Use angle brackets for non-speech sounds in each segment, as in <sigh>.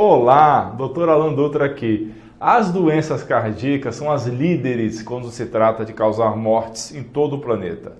Olá, Dr. Alan Dutra aqui. As doenças cardíacas são as líderes quando se trata de causar mortes em todo o planeta.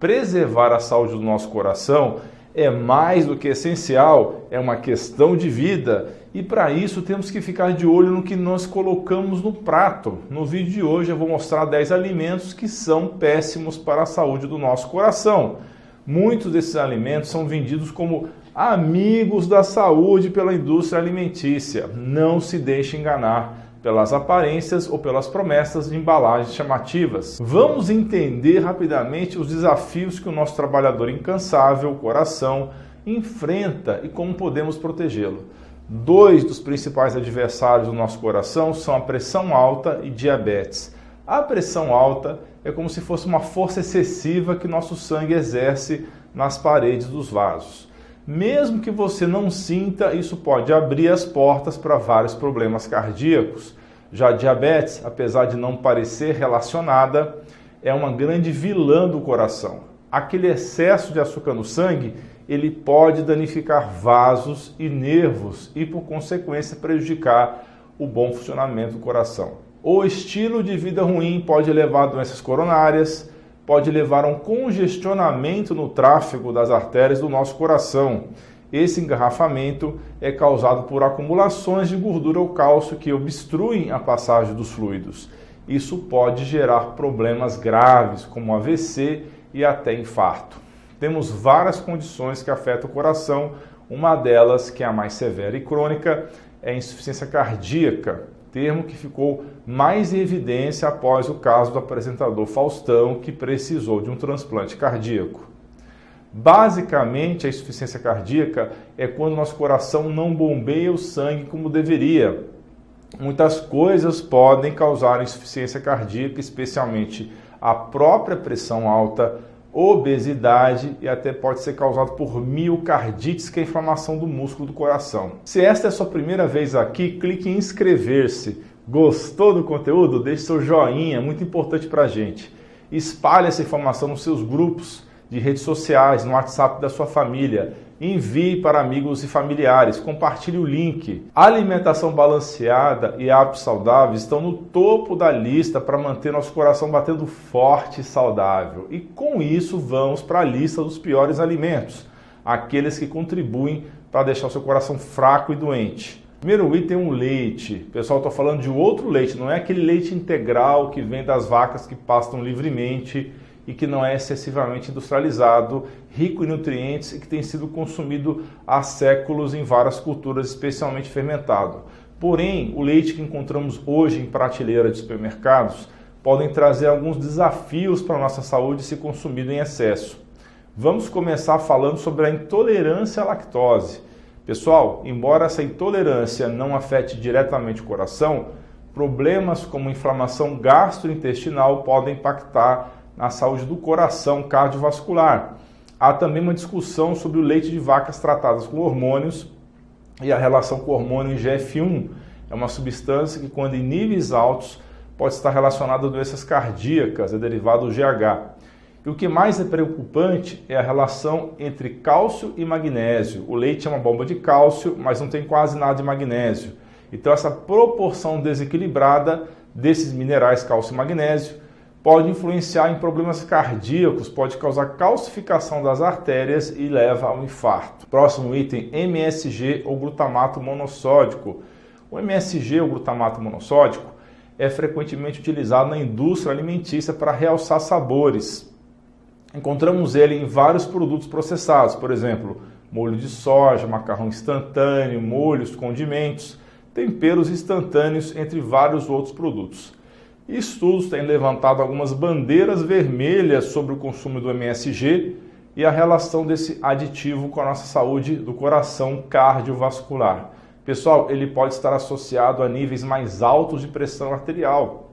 Preservar a saúde do nosso coração é mais do que essencial, é uma questão de vida e para isso temos que ficar de olho no que nós colocamos no prato. No vídeo de hoje eu vou mostrar 10 alimentos que são péssimos para a saúde do nosso coração. Muitos desses alimentos são vendidos como amigos da saúde pela indústria alimentícia. Não se deixe enganar pelas aparências ou pelas promessas de embalagens chamativas. Vamos entender rapidamente os desafios que o nosso trabalhador incansável, coração, enfrenta e como podemos protegê-lo. Dois dos principais adversários do nosso coração são a pressão alta e diabetes. A pressão alta é como se fosse uma força excessiva que nosso sangue exerce nas paredes dos vasos. Mesmo que você não sinta, isso pode abrir as portas para vários problemas cardíacos. Já a diabetes, apesar de não parecer relacionada, é uma grande vilã do coração. Aquele excesso de açúcar no sangue, ele pode danificar vasos e nervos e, por consequência, prejudicar o bom funcionamento do coração. O estilo de vida ruim pode levar a doenças coronárias, pode levar a um congestionamento no tráfego das artérias do nosso coração. Esse engarrafamento é causado por acumulações de gordura ou cálcio que obstruem a passagem dos fluidos. Isso pode gerar problemas graves, como AVC e até infarto. Temos várias condições que afetam o coração, uma delas, que é a mais severa e crônica, é a insuficiência cardíaca, termo que ficou mais em evidência após o caso do apresentador Faustão, que precisou de um transplante cardíaco. Basicamente, a insuficiência cardíaca é quando nosso coração não bombeia o sangue como deveria. Muitas coisas podem causar insuficiência cardíaca, especialmente a própria pressão alta, obesidade e até pode ser causado por miocardites, que é a inflamação do músculo do coração. Se esta é a sua primeira vez aqui, clique em inscrever-se. Gostou do conteúdo? Deixe seu joinha, muito importante para a gente. Espalhe essa informação nos seus grupos de redes sociais, no WhatsApp da sua família envie para amigos e familiares, compartilhe o link. alimentação balanceada e hábitos saudáveis estão no topo da lista para manter nosso coração batendo forte e saudável. E com isso, vamos para a lista dos piores alimentos, aqueles que contribuem para deixar o seu coração fraco e doente. Primeiro item, um leite. Pessoal, estou falando de outro leite, não é aquele leite integral que vem das vacas que pastam livremente e que não é excessivamente industrializado, rico em nutrientes e que tem sido consumido há séculos em várias culturas, especialmente fermentado. Porém, o leite que encontramos hoje em prateleira de supermercados podem trazer alguns desafios para a nossa saúde se consumido em excesso. Vamos começar falando sobre a intolerância à lactose. Pessoal, embora essa intolerância não afete diretamente o coração, problemas como inflamação gastrointestinal podem impactar na saúde do coração cardiovascular. Há também uma discussão sobre o leite de vacas tratadas com hormônios e a relação com o hormônio IGF-1. É uma substância que, quando em níveis altos, pode estar relacionada a doenças cardíacas, é derivado do GH. E o que mais é preocupante é a relação entre cálcio e magnésio. O leite é uma bomba de cálcio, mas não tem quase nada de magnésio. Então, essa proporção desequilibrada desses minerais cálcio e magnésio pode influenciar em problemas cardíacos, pode causar calcificação das artérias e leva ao infarto. Próximo item, MSG ou glutamato monossódico. O MSG, ou glutamato monossódico, é frequentemente utilizado na indústria alimentícia para realçar sabores. Encontramos ele em vários produtos processados, por exemplo, molho de soja, macarrão instantâneo, molhos, condimentos, temperos instantâneos, entre vários outros produtos. Estudos têm levantado algumas bandeiras vermelhas sobre o consumo do MSG e a relação desse aditivo com a nossa saúde do coração cardiovascular. Pessoal, ele pode estar associado a níveis mais altos de pressão arterial.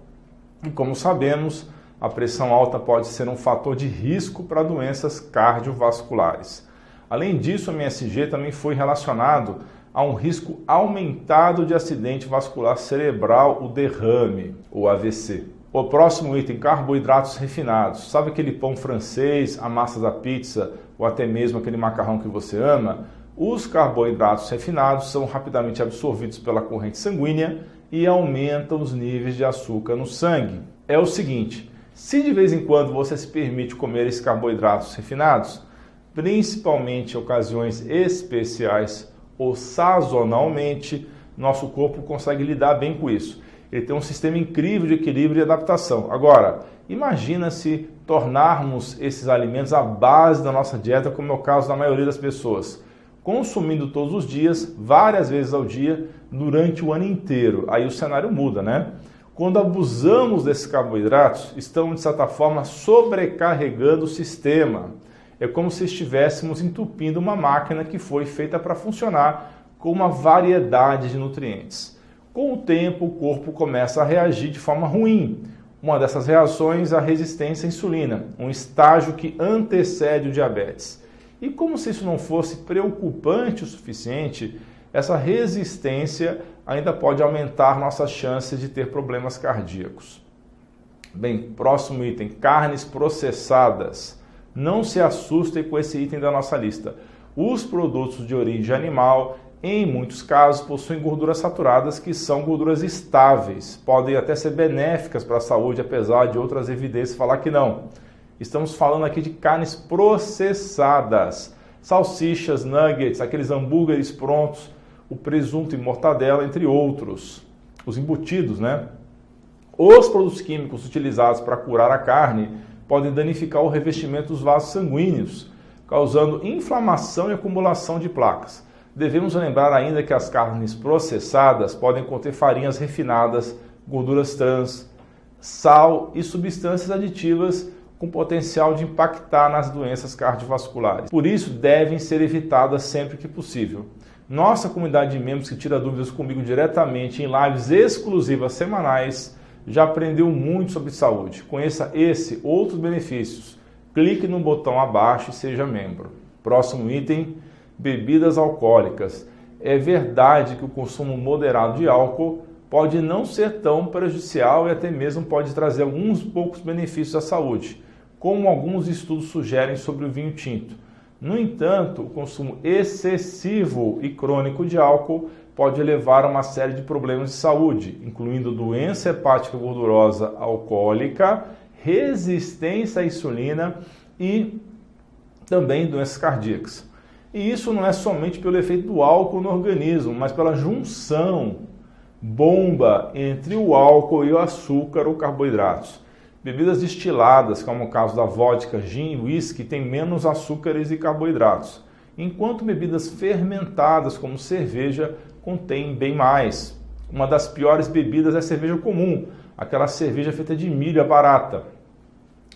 E como sabemos, a pressão alta pode ser um fator de risco para doenças cardiovasculares. Além disso, o MSG também foi relacionado há um risco aumentado de acidente vascular cerebral, o derrame, o AVC. O próximo item, carboidratos refinados. Sabe aquele pão francês, a massa da pizza ou até mesmo aquele macarrão que você ama? os carboidratos refinados são rapidamente absorvidos pela corrente sanguínea e aumentam os níveis de açúcar no sangue. É o seguinte: se de vez em quando você se permite comer esses carboidratos refinados, principalmente em ocasiões especiais ou sazonalmente, nosso corpo consegue lidar bem com isso. Ele tem um sistema incrível de equilíbrio e adaptação. Agora, imagina se tornarmos esses alimentos a base da nossa dieta, como é o caso da maioria das pessoas consumindo todos os dias, várias vezes ao dia, durante o ano inteiro. Aí o cenário muda, né? Quando abusamos desses carboidratos, estamos de certa forma sobrecarregando o sistema. É como se estivéssemos entupindo uma máquina que foi feita para funcionar com uma variedade de nutrientes. Com o tempo, o corpo começa a reagir de forma ruim. Uma dessas reações é a resistência à insulina, um estágio que antecede o diabetes. E como se isso não fosse preocupante o suficiente, essa resistência ainda pode aumentar nossas chances de ter problemas cardíacos. Bem, próximo item: carnes processadas. Não se assustem com esse item da nossa lista. Os produtos de origem animal, em muitos casos, possuem gorduras saturadas que são gorduras estáveis, podem até ser benéficas para a saúde, apesar de outras evidências falar que não. Estamos falando aqui de carnes processadas, salsichas, nuggets, aqueles hambúrgueres prontos, o presunto e mortadela, entre outros. Os embutidos, né? Os produtos químicos utilizados para curar a carne podem danificar o revestimento dos vasos sanguíneos, causando inflamação e acumulação de placas. Devemos lembrar ainda que as carnes processadas podem conter farinhas refinadas, gorduras trans, sal e substâncias aditivas com potencial de impactar nas doenças cardiovasculares. Por isso, devem ser evitadas sempre que possível. Nossa comunidade de membros que tira dúvidas comigo diretamente em lives exclusivas semanais já aprendeu muito sobre saúde. Conheça esse outros benefícios. Clique no botão abaixo e seja membro. Próximo item: bebidas alcoólicas. É verdade que o consumo moderado de álcool pode não ser tão prejudicial e até mesmo pode trazer alguns poucos benefícios à saúde como alguns estudos sugerem sobre o vinho tinto. No entanto, o consumo excessivo e crônico de álcool pode levar a uma série de problemas de saúde, incluindo doença hepática gordurosa alcoólica, resistência à insulina e também doenças cardíacas. E isso não é somente pelo efeito do álcool no organismo, mas pela junção bomba entre o álcool e o açúcar ou carboidratos. Bebidas destiladas, como o caso da vodka, gin e whisky, têm menos açúcares e carboidratos, enquanto bebidas fermentadas, como cerveja, contêm bem mais. Uma das piores bebidas é a cerveja comum, aquela cerveja feita de milho barata.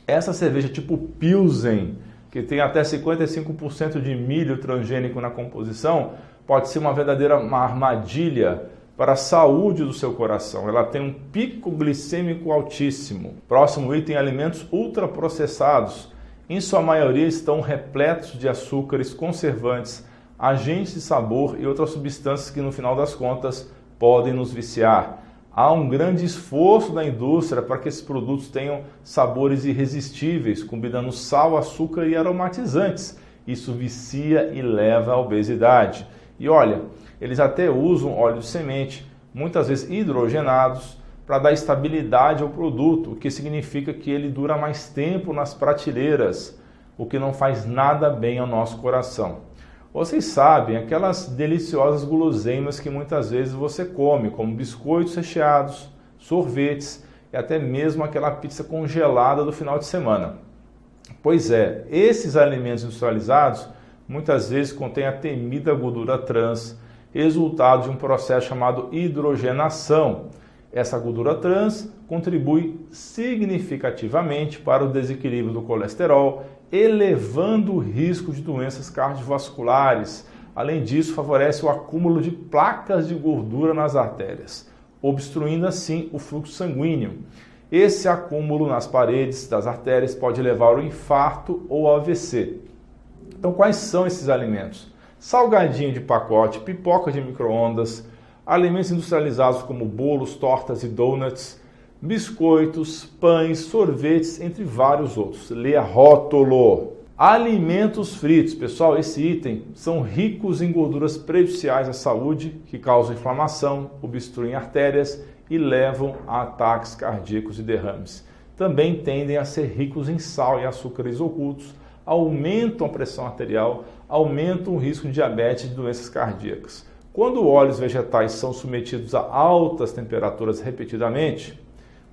Essa cerveja tipo Pilsen, que tem até 55% de milho transgênico na composição, pode ser uma verdadeira armadilha para a saúde do seu coração. Ela tem um pico glicêmico altíssimo. Próximo item: alimentos ultraprocessados. Em sua maioria estão repletos de açúcares, conservantes, agentes de sabor e outras substâncias que, no final das contas, podem nos viciar. Há um grande esforço da indústria para que esses produtos tenham sabores irresistíveis, combinando sal, açúcar e aromatizantes. Isso vicia e leva à obesidade. E olha, eles até usam óleo de semente, muitas vezes hidrogenados, para dar estabilidade ao produto, o que significa que ele dura mais tempo nas prateleiras, o que não faz nada bem ao nosso coração. Vocês sabem aquelas deliciosas guloseimas que muitas vezes você come, como biscoitos recheados, sorvetes e até mesmo aquela pizza congelada do final de semana. Pois é, esses alimentos industrializados muitas vezes contêm a temida gordura trans, resultado de um processo chamado hidrogenação. Essa gordura trans contribui significativamente para o desequilíbrio do colesterol, elevando o risco de doenças cardiovasculares. Além disso, favorece o acúmulo de placas de gordura nas artérias, obstruindo assim o fluxo sanguíneo. Esse acúmulo nas paredes das artérias pode levar ao infarto ou ao AVC. Então, quais são esses alimentos? Salgadinho de pacote, pipoca de micro-ondas, alimentos industrializados como bolos, tortas e donuts, biscoitos, pães, sorvetes, entre vários outros. Leia rótulo. Alimentos fritos, pessoal, esse item são ricos em gorduras prejudiciais à saúde, que causam inflamação, obstruem artérias e levam a ataques cardíacos e derrames. Também tendem a ser ricos em sal e açúcares ocultos, aumentam a pressão arterial, aumentam o risco de diabetes e de doenças cardíacas. Quando óleos vegetais são submetidos a altas temperaturas repetidamente,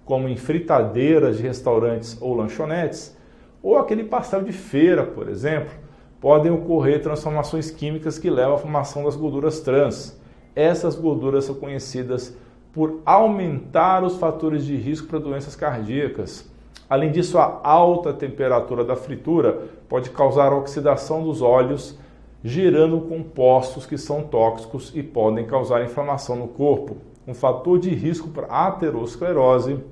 como em fritadeiras de restaurantes ou lanchonetes, ou aquele pastel de feira, por exemplo, podem ocorrer transformações químicas que levam à formação das gorduras trans. Essas gorduras são conhecidas por aumentar os fatores de risco para doenças cardíacas. Além disso, a alta temperatura da fritura pode causar oxidação dos óleos, gerando compostos que são tóxicos e podem causar inflamação no corpo, um fator de risco para aterosclerose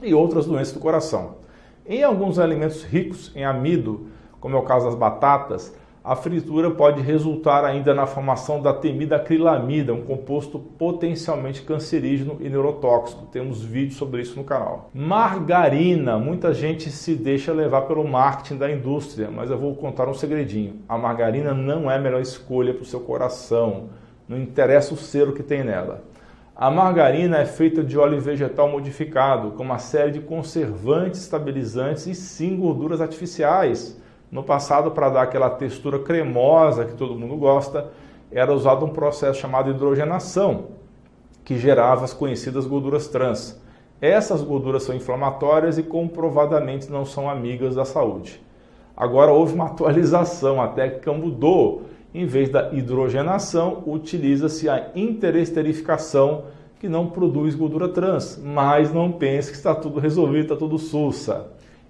e outras doenças do coração. Em alguns alimentos ricos em amido, como é o caso das batatas, a fritura pode resultar ainda na formação da temida acrilamida, um composto potencialmente cancerígeno e neurotóxico. Temos vídeos sobre isso no canal. Margarina, muita gente se deixa levar pelo marketing da indústria, mas eu vou contar um segredinho. A margarina não é a melhor escolha para o seu coração. Não interessa o selo que tem nela. A margarina é feita de óleo vegetal modificado, com uma série de conservantes, estabilizantes e sim gorduras artificiais. No passado, para dar aquela textura cremosa que todo mundo gosta, era usado um processo chamado hidrogenação, que gerava as conhecidas gorduras trans. Essas gorduras são inflamatórias e comprovadamente não são amigas da saúde. Agora houve uma <laughs> atualização, a técnica mudou em vez da hidrogenação, utiliza-se a interesterificação, que não produz gordura trans. Mas não pense que está tudo resolvido, está tudo sussa.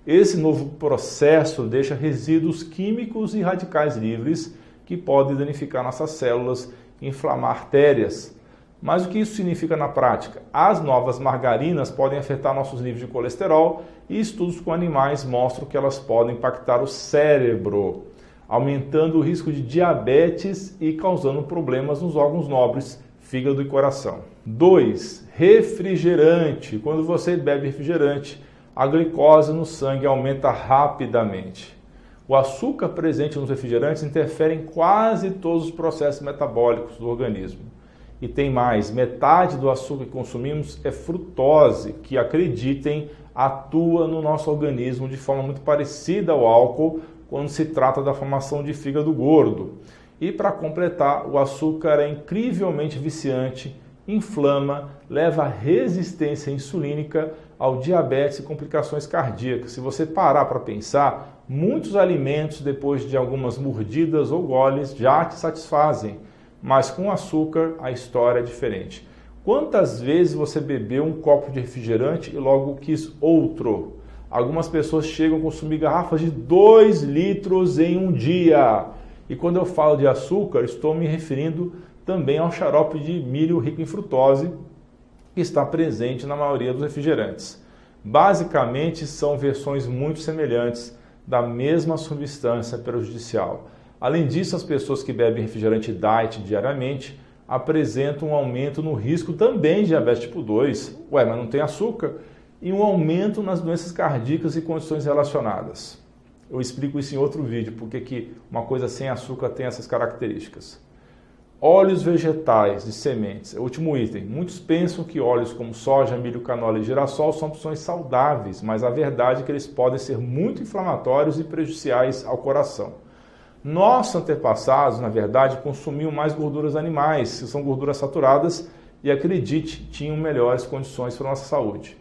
Esse novo processo deixa resíduos químicos e radicais livres que podem danificar nossas células e inflamar artérias. Mas o que isso significa na prática? As novas margarinas podem afetar nossos níveis de colesterol e estudos com animais mostram que elas podem impactar o cérebro aumentando o risco de diabetes e causando problemas nos órgãos nobres, fígado e coração. 2. Refrigerante. Quando você bebe refrigerante, a glicose no sangue aumenta rapidamente. O açúcar presente nos refrigerantes interfere em quase todos os processos metabólicos do organismo. E tem mais: metade do açúcar que consumimos é frutose, que acreditem, atua no nosso organismo de forma muito parecida ao álcool, quando se trata da formação de fígado gordo. E para completar, o açúcar é incrivelmente viciante, inflama, leva resistência insulínica, ao diabetes e complicações cardíacas. Se você parar para pensar, muitos alimentos, depois de algumas mordidas ou goles, já te satisfazem, mas com açúcar a história é diferente. Quantas vezes você bebeu um copo de refrigerante e logo quis outro? Algumas pessoas chegam a consumir garrafas de 2 litros em um dia. E quando eu falo de açúcar, estou me referindo também ao xarope de milho rico em frutose, que está presente na maioria dos refrigerantes. Basicamente, são versões muito semelhantes da mesma substância prejudicial. Além disso, as pessoas que bebem refrigerante diet diariamente apresentam um aumento no risco também de diabetes tipo 2. Ué, mas não tem açúcar? e um aumento nas doenças cardíacas e condições relacionadas. Eu explico isso em outro vídeo, porque que uma coisa sem açúcar tem essas características. Óleos vegetais de sementes, é último item. Muitos pensam que óleos como soja, milho, canola e girassol são opções saudáveis, mas a verdade é que eles podem ser muito inflamatórios e prejudiciais ao coração. Nossos antepassados, na verdade, consumiam mais gorduras animais, que são gorduras saturadas, e acredite, tinham melhores condições para a nossa saúde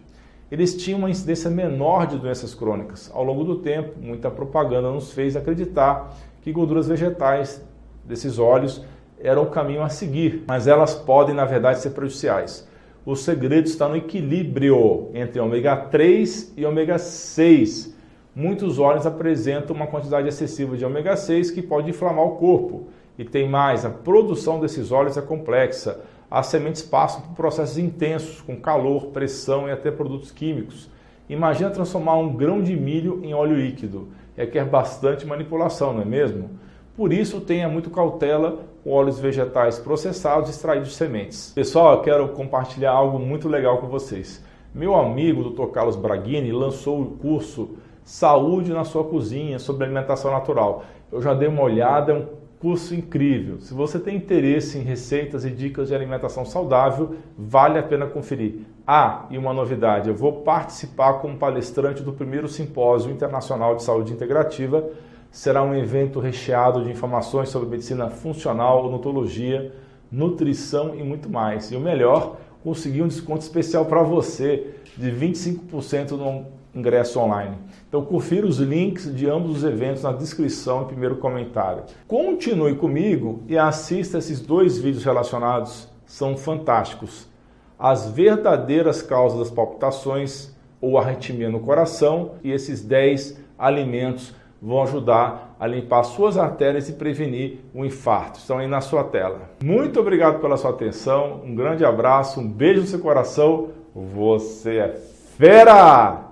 eles tinham uma incidência menor de doenças crônicas. Ao longo do tempo, muita propaganda nos fez acreditar que gorduras vegetais desses óleos eram o caminho a seguir, mas elas podem, na verdade, ser prejudiciais. O segredo está no equilíbrio entre ômega 3 e ômega 6. Muitos óleos apresentam uma quantidade excessiva de ômega 6 que pode inflamar o corpo. E tem mais, a produção desses óleos é complexa as sementes passam por processos intensos, com calor, pressão e até produtos químicos. Imagina transformar um grão de milho em óleo líquido. Requer bastante manipulação, não é mesmo? Por isso, tenha muito cautela com óleos vegetais processados extraídos de sementes. Pessoal, eu quero compartilhar algo muito legal com vocês. Meu amigo Dr. Carlos Braghini lançou o curso Saúde na sua cozinha, sobre alimentação natural. Eu já dei uma olhada, é um curso incrível. Se você tem interesse em receitas e dicas de alimentação saudável, vale a pena conferir. Ah, e uma novidade, eu vou participar como palestrante do primeiro simpósio internacional de saúde integrativa. Será um evento recheado de informações sobre medicina funcional, odontologia, nutrição e muito mais. E o melhor, consegui um desconto especial para você de 25% no ingresso online. Então confira os links de ambos os eventos na descrição e primeiro comentário. Continue comigo e assista esses dois vídeos relacionados, são fantásticos. As verdadeiras causas das palpitações ou arritmia no coração e esses 10 alimentos vão ajudar a limpar suas artérias e prevenir o infarto. Estão aí na sua tela. Muito obrigado pela sua atenção, um grande abraço, um beijo no seu coração. Você é fera!